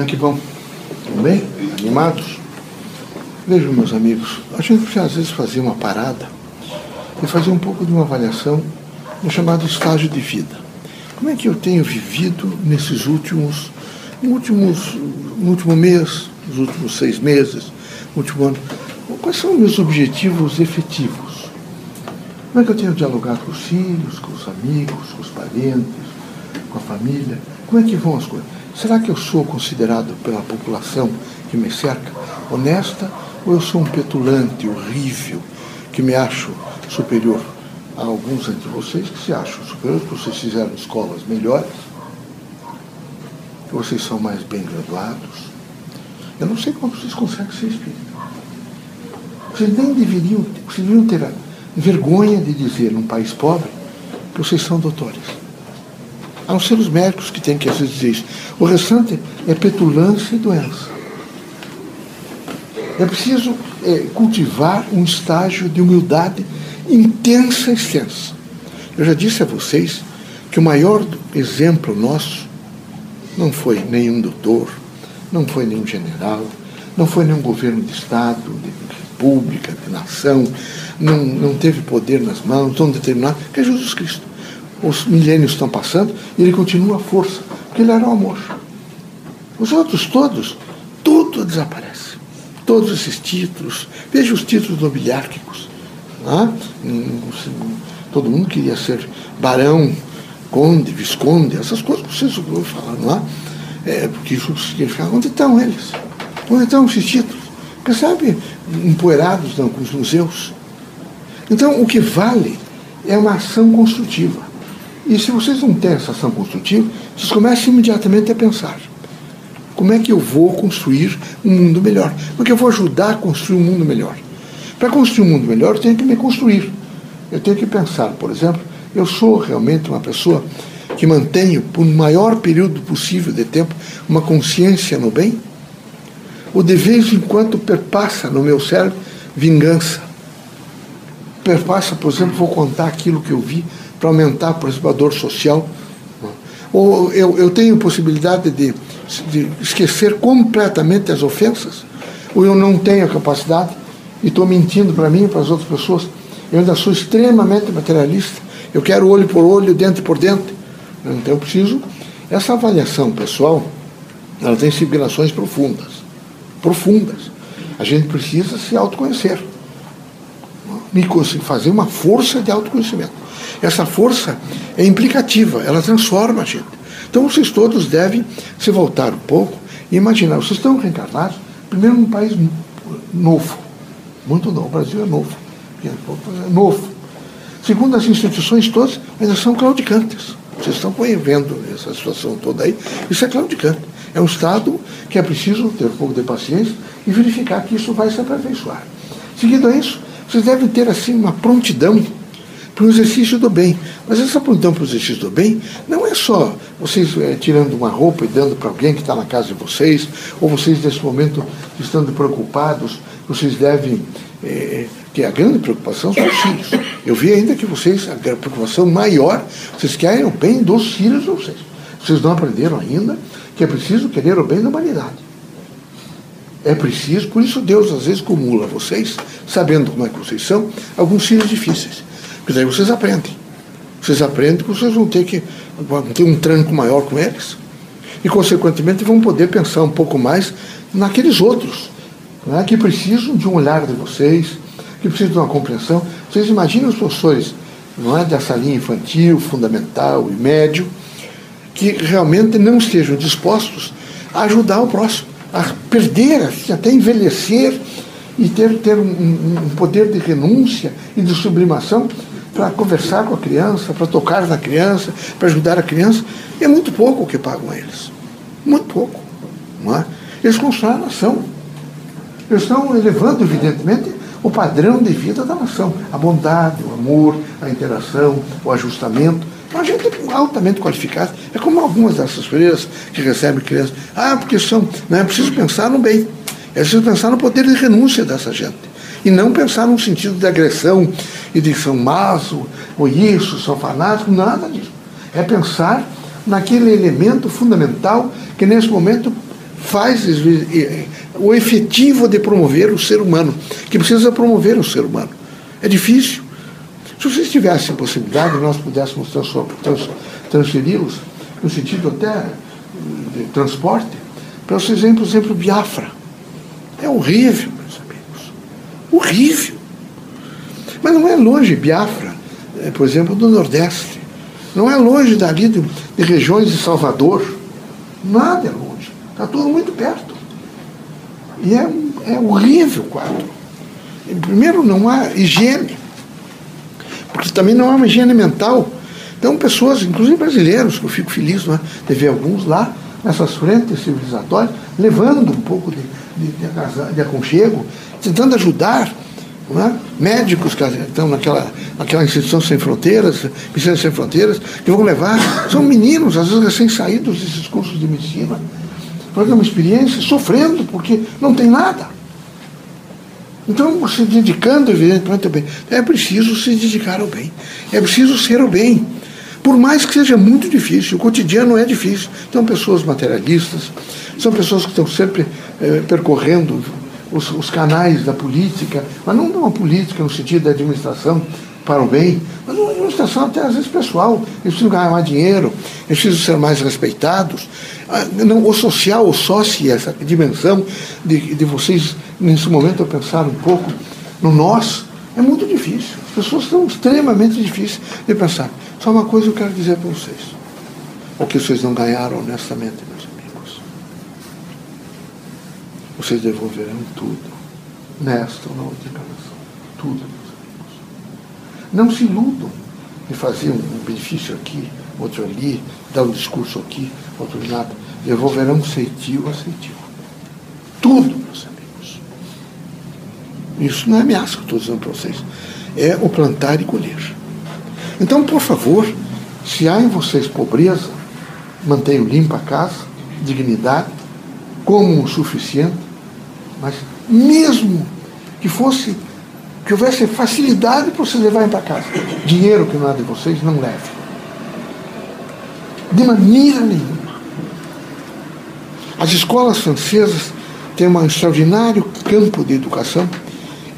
Como é que vão? Tudo bem? Animados? Vejam, meus amigos, a gente precisa às vezes fazer uma parada e fazer um pouco de uma avaliação no chamado estágio de vida. Como é que eu tenho vivido nesses últimos, últimos no último mês, nos últimos seis meses, no último ano? Quais são meus objetivos efetivos? Como é que eu tenho dialogado com os filhos, com os amigos, com os parentes, com a família? Como é que vão as coisas? Será que eu sou considerado pela população que me cerca honesta ou eu sou um petulante, horrível, que me acho superior a alguns entre vocês que se acham superiores, que vocês fizeram escolas melhores, que vocês são mais bem graduados? Eu não sei como vocês conseguem ser espírita. Vocês nem deveriam, vocês deveriam ter vergonha de dizer num país pobre que vocês são doutores. A não ser os médicos que têm que às vezes dizer isso. O restante é petulância e doença. É preciso é, cultivar um estágio de humildade intensa e extensa. Eu já disse a vocês que o maior exemplo nosso não foi nenhum doutor, não foi nenhum general, não foi nenhum governo de Estado, de república, de nação, não, não teve poder nas mãos, tão determinado, que é Jesus Cristo. Os milênios estão passando e ele continua a força, porque ele era o amor. Os outros todos, tudo desaparece. Todos esses títulos, veja os títulos nobiliárquicos. Né? Todo mundo queria ser barão, conde, visconde, essas coisas que vocês ouviram falar, não é? é? Porque isso significa, onde estão eles? Onde estão esses títulos? Porque, sabe, empoeirados com os museus. Então, o que vale é uma ação construtiva. E se vocês não têm essa ação construtiva, vocês começam imediatamente a pensar: como é que eu vou construir um mundo melhor? Como é que eu vou ajudar a construir um mundo melhor? Para construir um mundo melhor, eu tenho que me construir. Eu tenho que pensar, por exemplo, eu sou realmente uma pessoa que mantenho, por maior período possível de tempo, uma consciência no bem? Ou de vez em quando perpassa no meu cérebro vingança? Perpassa, por exemplo, vou contar aquilo que eu vi para aumentar, por exemplo, a dor social. Ou eu, eu tenho possibilidade de, de esquecer completamente as ofensas? Ou eu não tenho a capacidade e estou mentindo para mim e para as outras pessoas? Eu ainda sou extremamente materialista. Eu quero olho por olho, dente por dente. Então eu preciso. Essa avaliação pessoal, ela tem significações profundas profundas. A gente precisa se autoconhecer. Me fazer uma força de autoconhecimento. Essa força é implicativa, ela transforma a gente. Então vocês todos devem se voltar um pouco e imaginar, vocês estão reencarnados, primeiro num país novo, muito novo, o Brasil é novo, é novo. Segundo, as instituições todas ainda são claudicantes. Vocês estão vendo essa situação toda aí, isso é claudicante. É um estado que é preciso ter um pouco de paciência e verificar que isso vai se aperfeiçoar. Seguido a isso, vocês devem ter assim uma prontidão para o exercício do bem. Mas essa prontidão para o exercício do bem não é só vocês é, tirando uma roupa e dando para alguém que está na casa de vocês, ou vocês nesse momento estando preocupados, vocês devem. É, a grande preocupação são os filhos. Eu vi ainda que vocês, a preocupação maior, vocês querem o bem dos filhos de vocês. Vocês não aprenderam ainda que é preciso querer o bem da humanidade. É preciso, por isso Deus às vezes cumula vocês, sabendo como é que vocês são, alguns filhos difíceis. Porque daí vocês aprendem. Vocês aprendem que vocês vão ter que vão ter um tranco maior com eles. E, consequentemente, vão poder pensar um pouco mais naqueles outros, né, que precisam de um olhar de vocês, que precisam de uma compreensão. Vocês imaginem os professores não é, dessa linha infantil, fundamental e médio, que realmente não estejam dispostos a ajudar o próximo, a perder, assim, até envelhecer e ter, ter um, um poder de renúncia e de sublimação para conversar com a criança, para tocar na criança, para ajudar a criança. É muito pouco o que pagam a eles. Muito pouco. Não é? Eles constroem a nação. Eles estão elevando, evidentemente, o padrão de vida da nação. A bondade, o amor, a interação, o ajustamento. Uma gente altamente qualificada. É como algumas dessas freiras que recebem crianças. Ah, porque são. Não é preciso pensar no bem. É preciso pensar no poder de renúncia dessa gente. E não pensar num sentido de agressão e de são más ou, isso, são fanáticos, nada disso. É pensar naquele elemento fundamental que nesse momento faz o efetivo de promover o ser humano, que precisa promover o ser humano. É difícil. Se vocês tivessem possibilidade, nós pudéssemos transferi-los, no sentido até de transporte, para vocês verem, por exemplo, Biafra. É horrível, meus amigos. Horrível. Mas não é longe Biafra, é, por exemplo, do Nordeste. Não é longe dali de, de regiões de Salvador. Nada é longe. Está tudo muito perto. E é, é horrível o quadro. Primeiro, não há higiene. Também não há uma higiene mental. Então, pessoas, inclusive brasileiros, que eu fico feliz é, de ver alguns lá, nessas frentes civilizatórias, levando um pouco de, de, de, de aconchego, tentando ajudar é? médicos que estão naquela, naquela instituição sem fronteiras, medicina sem fronteiras, que vão levar, são meninos, às vezes recém-saídos desses cursos de medicina, fazendo uma experiência, sofrendo, porque não tem nada. Então, se dedicando, evidentemente, ao bem. É preciso se dedicar ao bem. É preciso ser o bem. Por mais que seja muito difícil, o cotidiano é difícil. São pessoas materialistas, são pessoas que estão sempre eh, percorrendo os, os, canais da política, mas não uma política no sentido da administração para o bem, mas uma administração até às vezes pessoal. Eles precisam ganhar mais dinheiro, eles precisam ser mais respeitados. Ah, não, o social, o sócio, essa dimensão de, de vocês, nesse momento, eu pensar um pouco no nós, é muito difícil. As pessoas são extremamente difíceis de pensar. Só uma coisa eu quero dizer para vocês. O que vocês não ganharam honestamente, meus amigos. Vocês devolverão tudo. Nesta ou na outra encarnação. Tudo. Não se iludam de fazer um benefício aqui, outro ali, dar um discurso aqui, outro nada. Devolverão ceitil a ceitil. Tudo, meus amigos. Isso não é ameaça que estou dizendo para vocês. É o plantar e colher. Então, por favor, se há em vocês pobreza, mantenham limpa a casa, dignidade, como o suficiente, mas mesmo que fosse, que houvesse facilidade para vocês levarem para casa, dinheiro que não é de vocês, não leve. De maneira nenhuma. As escolas francesas têm um extraordinário campo de educação.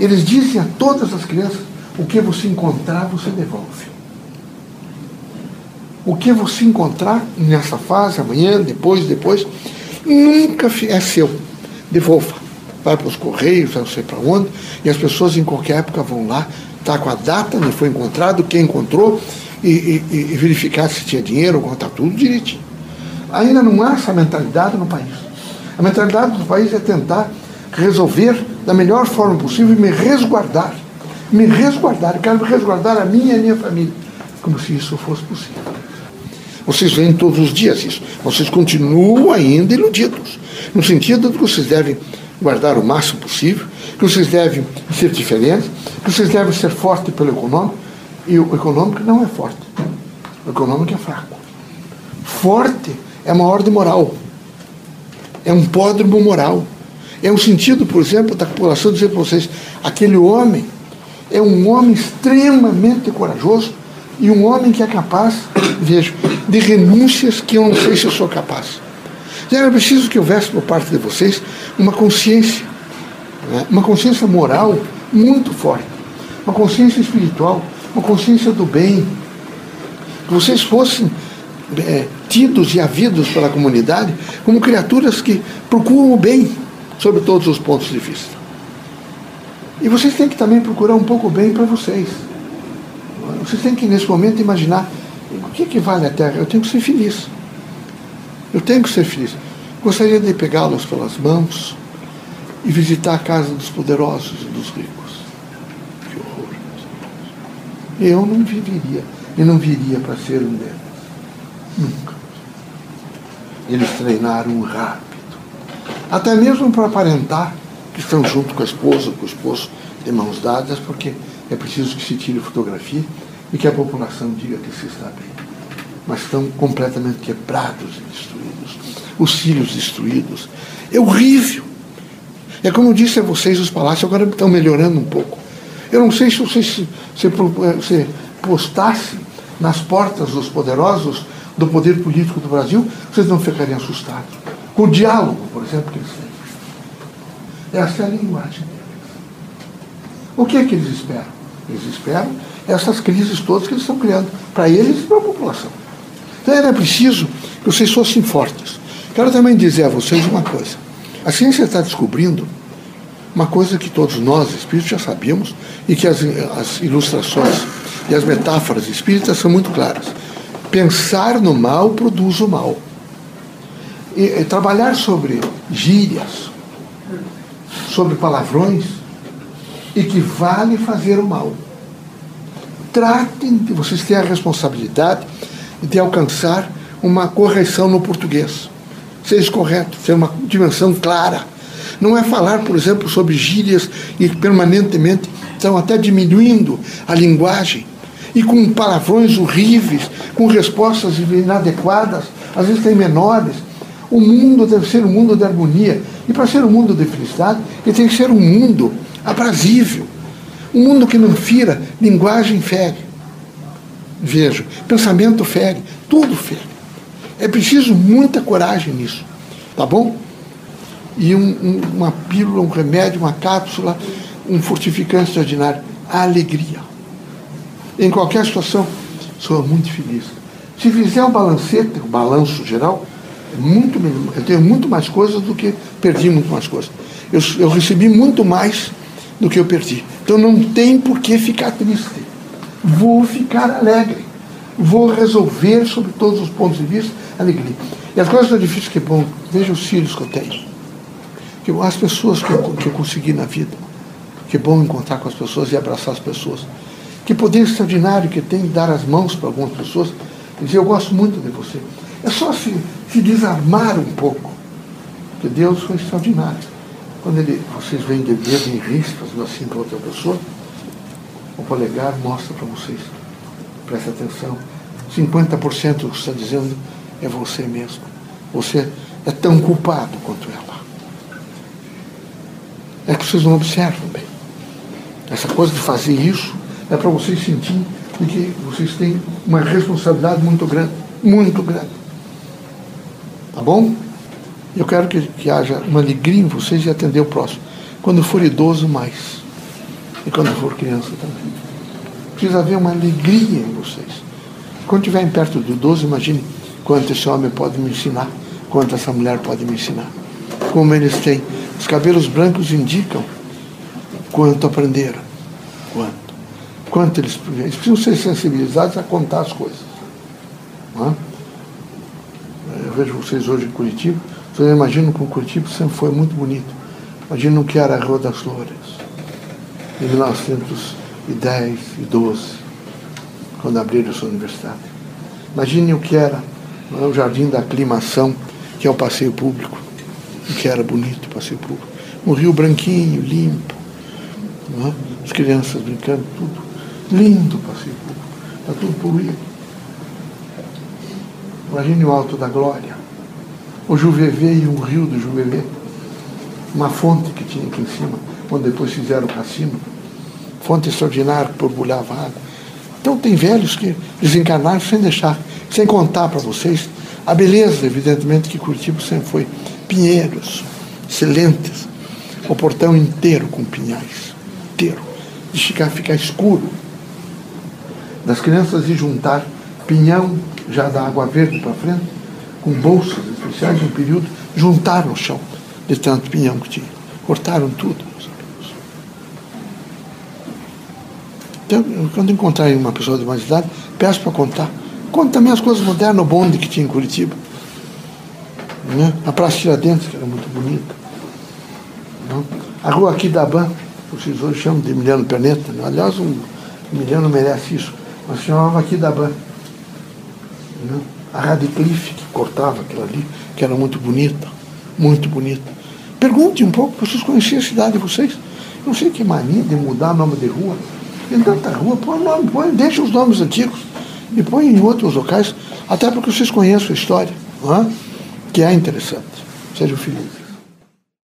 Eles dizem a todas as crianças: o que você encontrar, você devolve. O que você encontrar nessa fase, amanhã, depois, depois, nunca é seu. Devolva. Vai para os correios, não sei para onde, e as pessoas em qualquer época vão lá, tá com a data, onde foi encontrado, quem encontrou, e, e, e verificar se tinha dinheiro, contar tudo direitinho. Ainda não há essa mentalidade no país. A mentalidade do país é tentar resolver da melhor forma possível e me resguardar. Me resguardar. Eu quero resguardar a minha e a minha família. Como se isso fosse possível. Vocês veem todos os dias isso. Vocês continuam ainda iludidos. No sentido de que vocês devem guardar o máximo possível, que vocês devem ser diferentes, que vocês devem ser fortes pelo econômico. E o econômico não é forte. O econômico é fraco. Forte é uma ordem moral. É um pódromo moral. É um sentido, por exemplo, da população dizer para vocês: aquele homem é um homem extremamente corajoso e um homem que é capaz, vejo, de renúncias que eu não sei se eu sou capaz. Já era preciso que houvesse por parte de vocês uma consciência, né? uma consciência moral muito forte, uma consciência espiritual, uma consciência do bem. Que vocês fossem é, tidos e havidos pela comunidade como criaturas que procuram o bem sobre todos os pontos de vista. E vocês têm que também procurar um pouco bem para vocês. Vocês têm que, nesse momento, imaginar o que, que vale a Terra. Eu tenho que ser feliz. Eu tenho que ser feliz. Gostaria de pegá-los pelas mãos e visitar a casa dos poderosos e dos ricos. Que horror. Eu não viveria e não viria para ser um deles. Nunca. Eles treinaram rápido. Até mesmo para aparentar que estão junto com a esposa, com o esposo, de mãos dadas, porque é preciso que se tire fotografia e que a população diga que se está bem. Mas estão completamente quebrados e destruídos, os filhos destruídos. É horrível. É como eu disse a vocês, os palácios agora estão melhorando um pouco. Eu não sei se vocês se, se, se postassem nas portas dos poderosos do poder político do Brasil, vocês não ficariam assustados. com o diálogo, por exemplo, que eles têm. Essa é a linguagem deles. O que é que eles esperam? Eles esperam essas crises todas que eles estão criando, para eles e para a população. Então era preciso que vocês fossem fortes. Quero também dizer a vocês uma coisa. A ciência está descobrindo uma coisa que todos nós, espíritos, já sabíamos e que as, as ilustrações e as metáforas espíritas são muito claras. Pensar no mal produz o mal. E, e trabalhar sobre gírias, sobre palavrões, equivale fazer o mal. Tratem de vocês terem a responsabilidade de alcançar uma correção no português. Seja correto, ser uma dimensão clara. Não é falar, por exemplo, sobre gírias e permanentemente estão até diminuindo a linguagem e com palavrões horríveis, com respostas inadequadas, às vezes tem menores. O mundo deve ser um mundo de harmonia. E para ser um mundo de felicidade, ele tem que ser um mundo aprazível. Um mundo que não fira, linguagem fere. Vejo, pensamento fere, tudo fere. É preciso muita coragem nisso, tá bom? E um, um, uma pílula, um remédio, uma cápsula, um fortificante extraordinário, a alegria. Em qualquer situação, sou muito feliz. Se fizer um balancete, um balanço geral, é muito, eu tenho muito mais coisas do que perdi muito mais coisas. Eu, eu recebi muito mais do que eu perdi. Então não tem por que ficar triste. Vou ficar alegre. Vou resolver sobre todos os pontos de vista alegria. E as coisas são difíceis que bom. Veja os filhos que eu tenho. Que as pessoas que eu, que eu consegui na vida. Que bom encontrar com as pessoas e abraçar as pessoas. Que poder extraordinário que tem dar as mãos para algumas pessoas e dizer, eu gosto muito de você. É só se, se desarmar um pouco. Que Deus foi extraordinário. Quando ele, vocês veem de dedo em risco, fazendo assim para outra pessoa, o polegar mostra para vocês. Preste atenção. 50% do que está dizendo é você mesmo. Você é tão culpado quanto ela. É que vocês não observam bem. Essa coisa de fazer isso é para vocês sentirem que vocês têm uma responsabilidade muito grande. Muito grande. Tá bom? Eu quero que, que haja uma alegria em vocês e atender o próximo. Quando for idoso, mais. E quando for criança também. Precisa haver uma alegria em vocês. Quando estiverem perto do idoso, imagine quanto esse homem pode me ensinar, quanto essa mulher pode me ensinar. Como eles têm. Os cabelos brancos indicam quanto aprenderam. Quanto. Quanto eles, eles precisam ser sensibilizados a contar as coisas. É? Eu vejo vocês hoje em Curitiba vocês imaginam que o Curitiba sempre foi muito bonito. Imaginam que era a Rua das Flores, em 1910 e 12, quando abriram sua universidade. Imaginem o que era é, o Jardim da Aclimação, que é o passeio público, o que era bonito o passeio público. Um rio branquinho, limpo, é? as crianças brincando, tudo. Lindo o passeio público, está tudo poluído. Imagine o Alto da Glória o Juvevê e um rio do Juvevê, uma fonte que tinha aqui em cima, onde depois fizeram o cassino, fonte extraordinária que borbulhava água. Então tem velhos que desencarnaram sem deixar, sem contar para vocês a beleza, evidentemente, que Curitiba sempre foi. Pinheiros, excelentes, o portão inteiro com pinhais, inteiro, de ficar, ficar escuro. Das crianças de juntar pinhão já da água verde para frente, com bolsas especiais, um período, juntaram o chão de tanto pinhão que tinha. Cortaram tudo, meus amigos. Então, quando encontrarem uma pessoa de mais idade, peço para contar. Conta também as coisas modernas, o bonde que tinha em Curitiba. Né? A Praça Tiradentes, que era muito bonita. Né? A rua aqui da Ban, vocês hoje chamam de Emiliano Perneta. Né? Aliás, o Emiliano merece isso. Mas chamava aqui da Ban. Né? a Radcliffe, que cortava aquilo ali, que era muito bonita, muito bonita. Pergunte um pouco, vocês conheciam a cidade de vocês? Não sei que mania de mudar nome de rua. Tem tanta rua, põe nome, põe, deixa os nomes antigos e põe em outros locais, até porque vocês conheçam a história, é? que é interessante. Sejam felizes.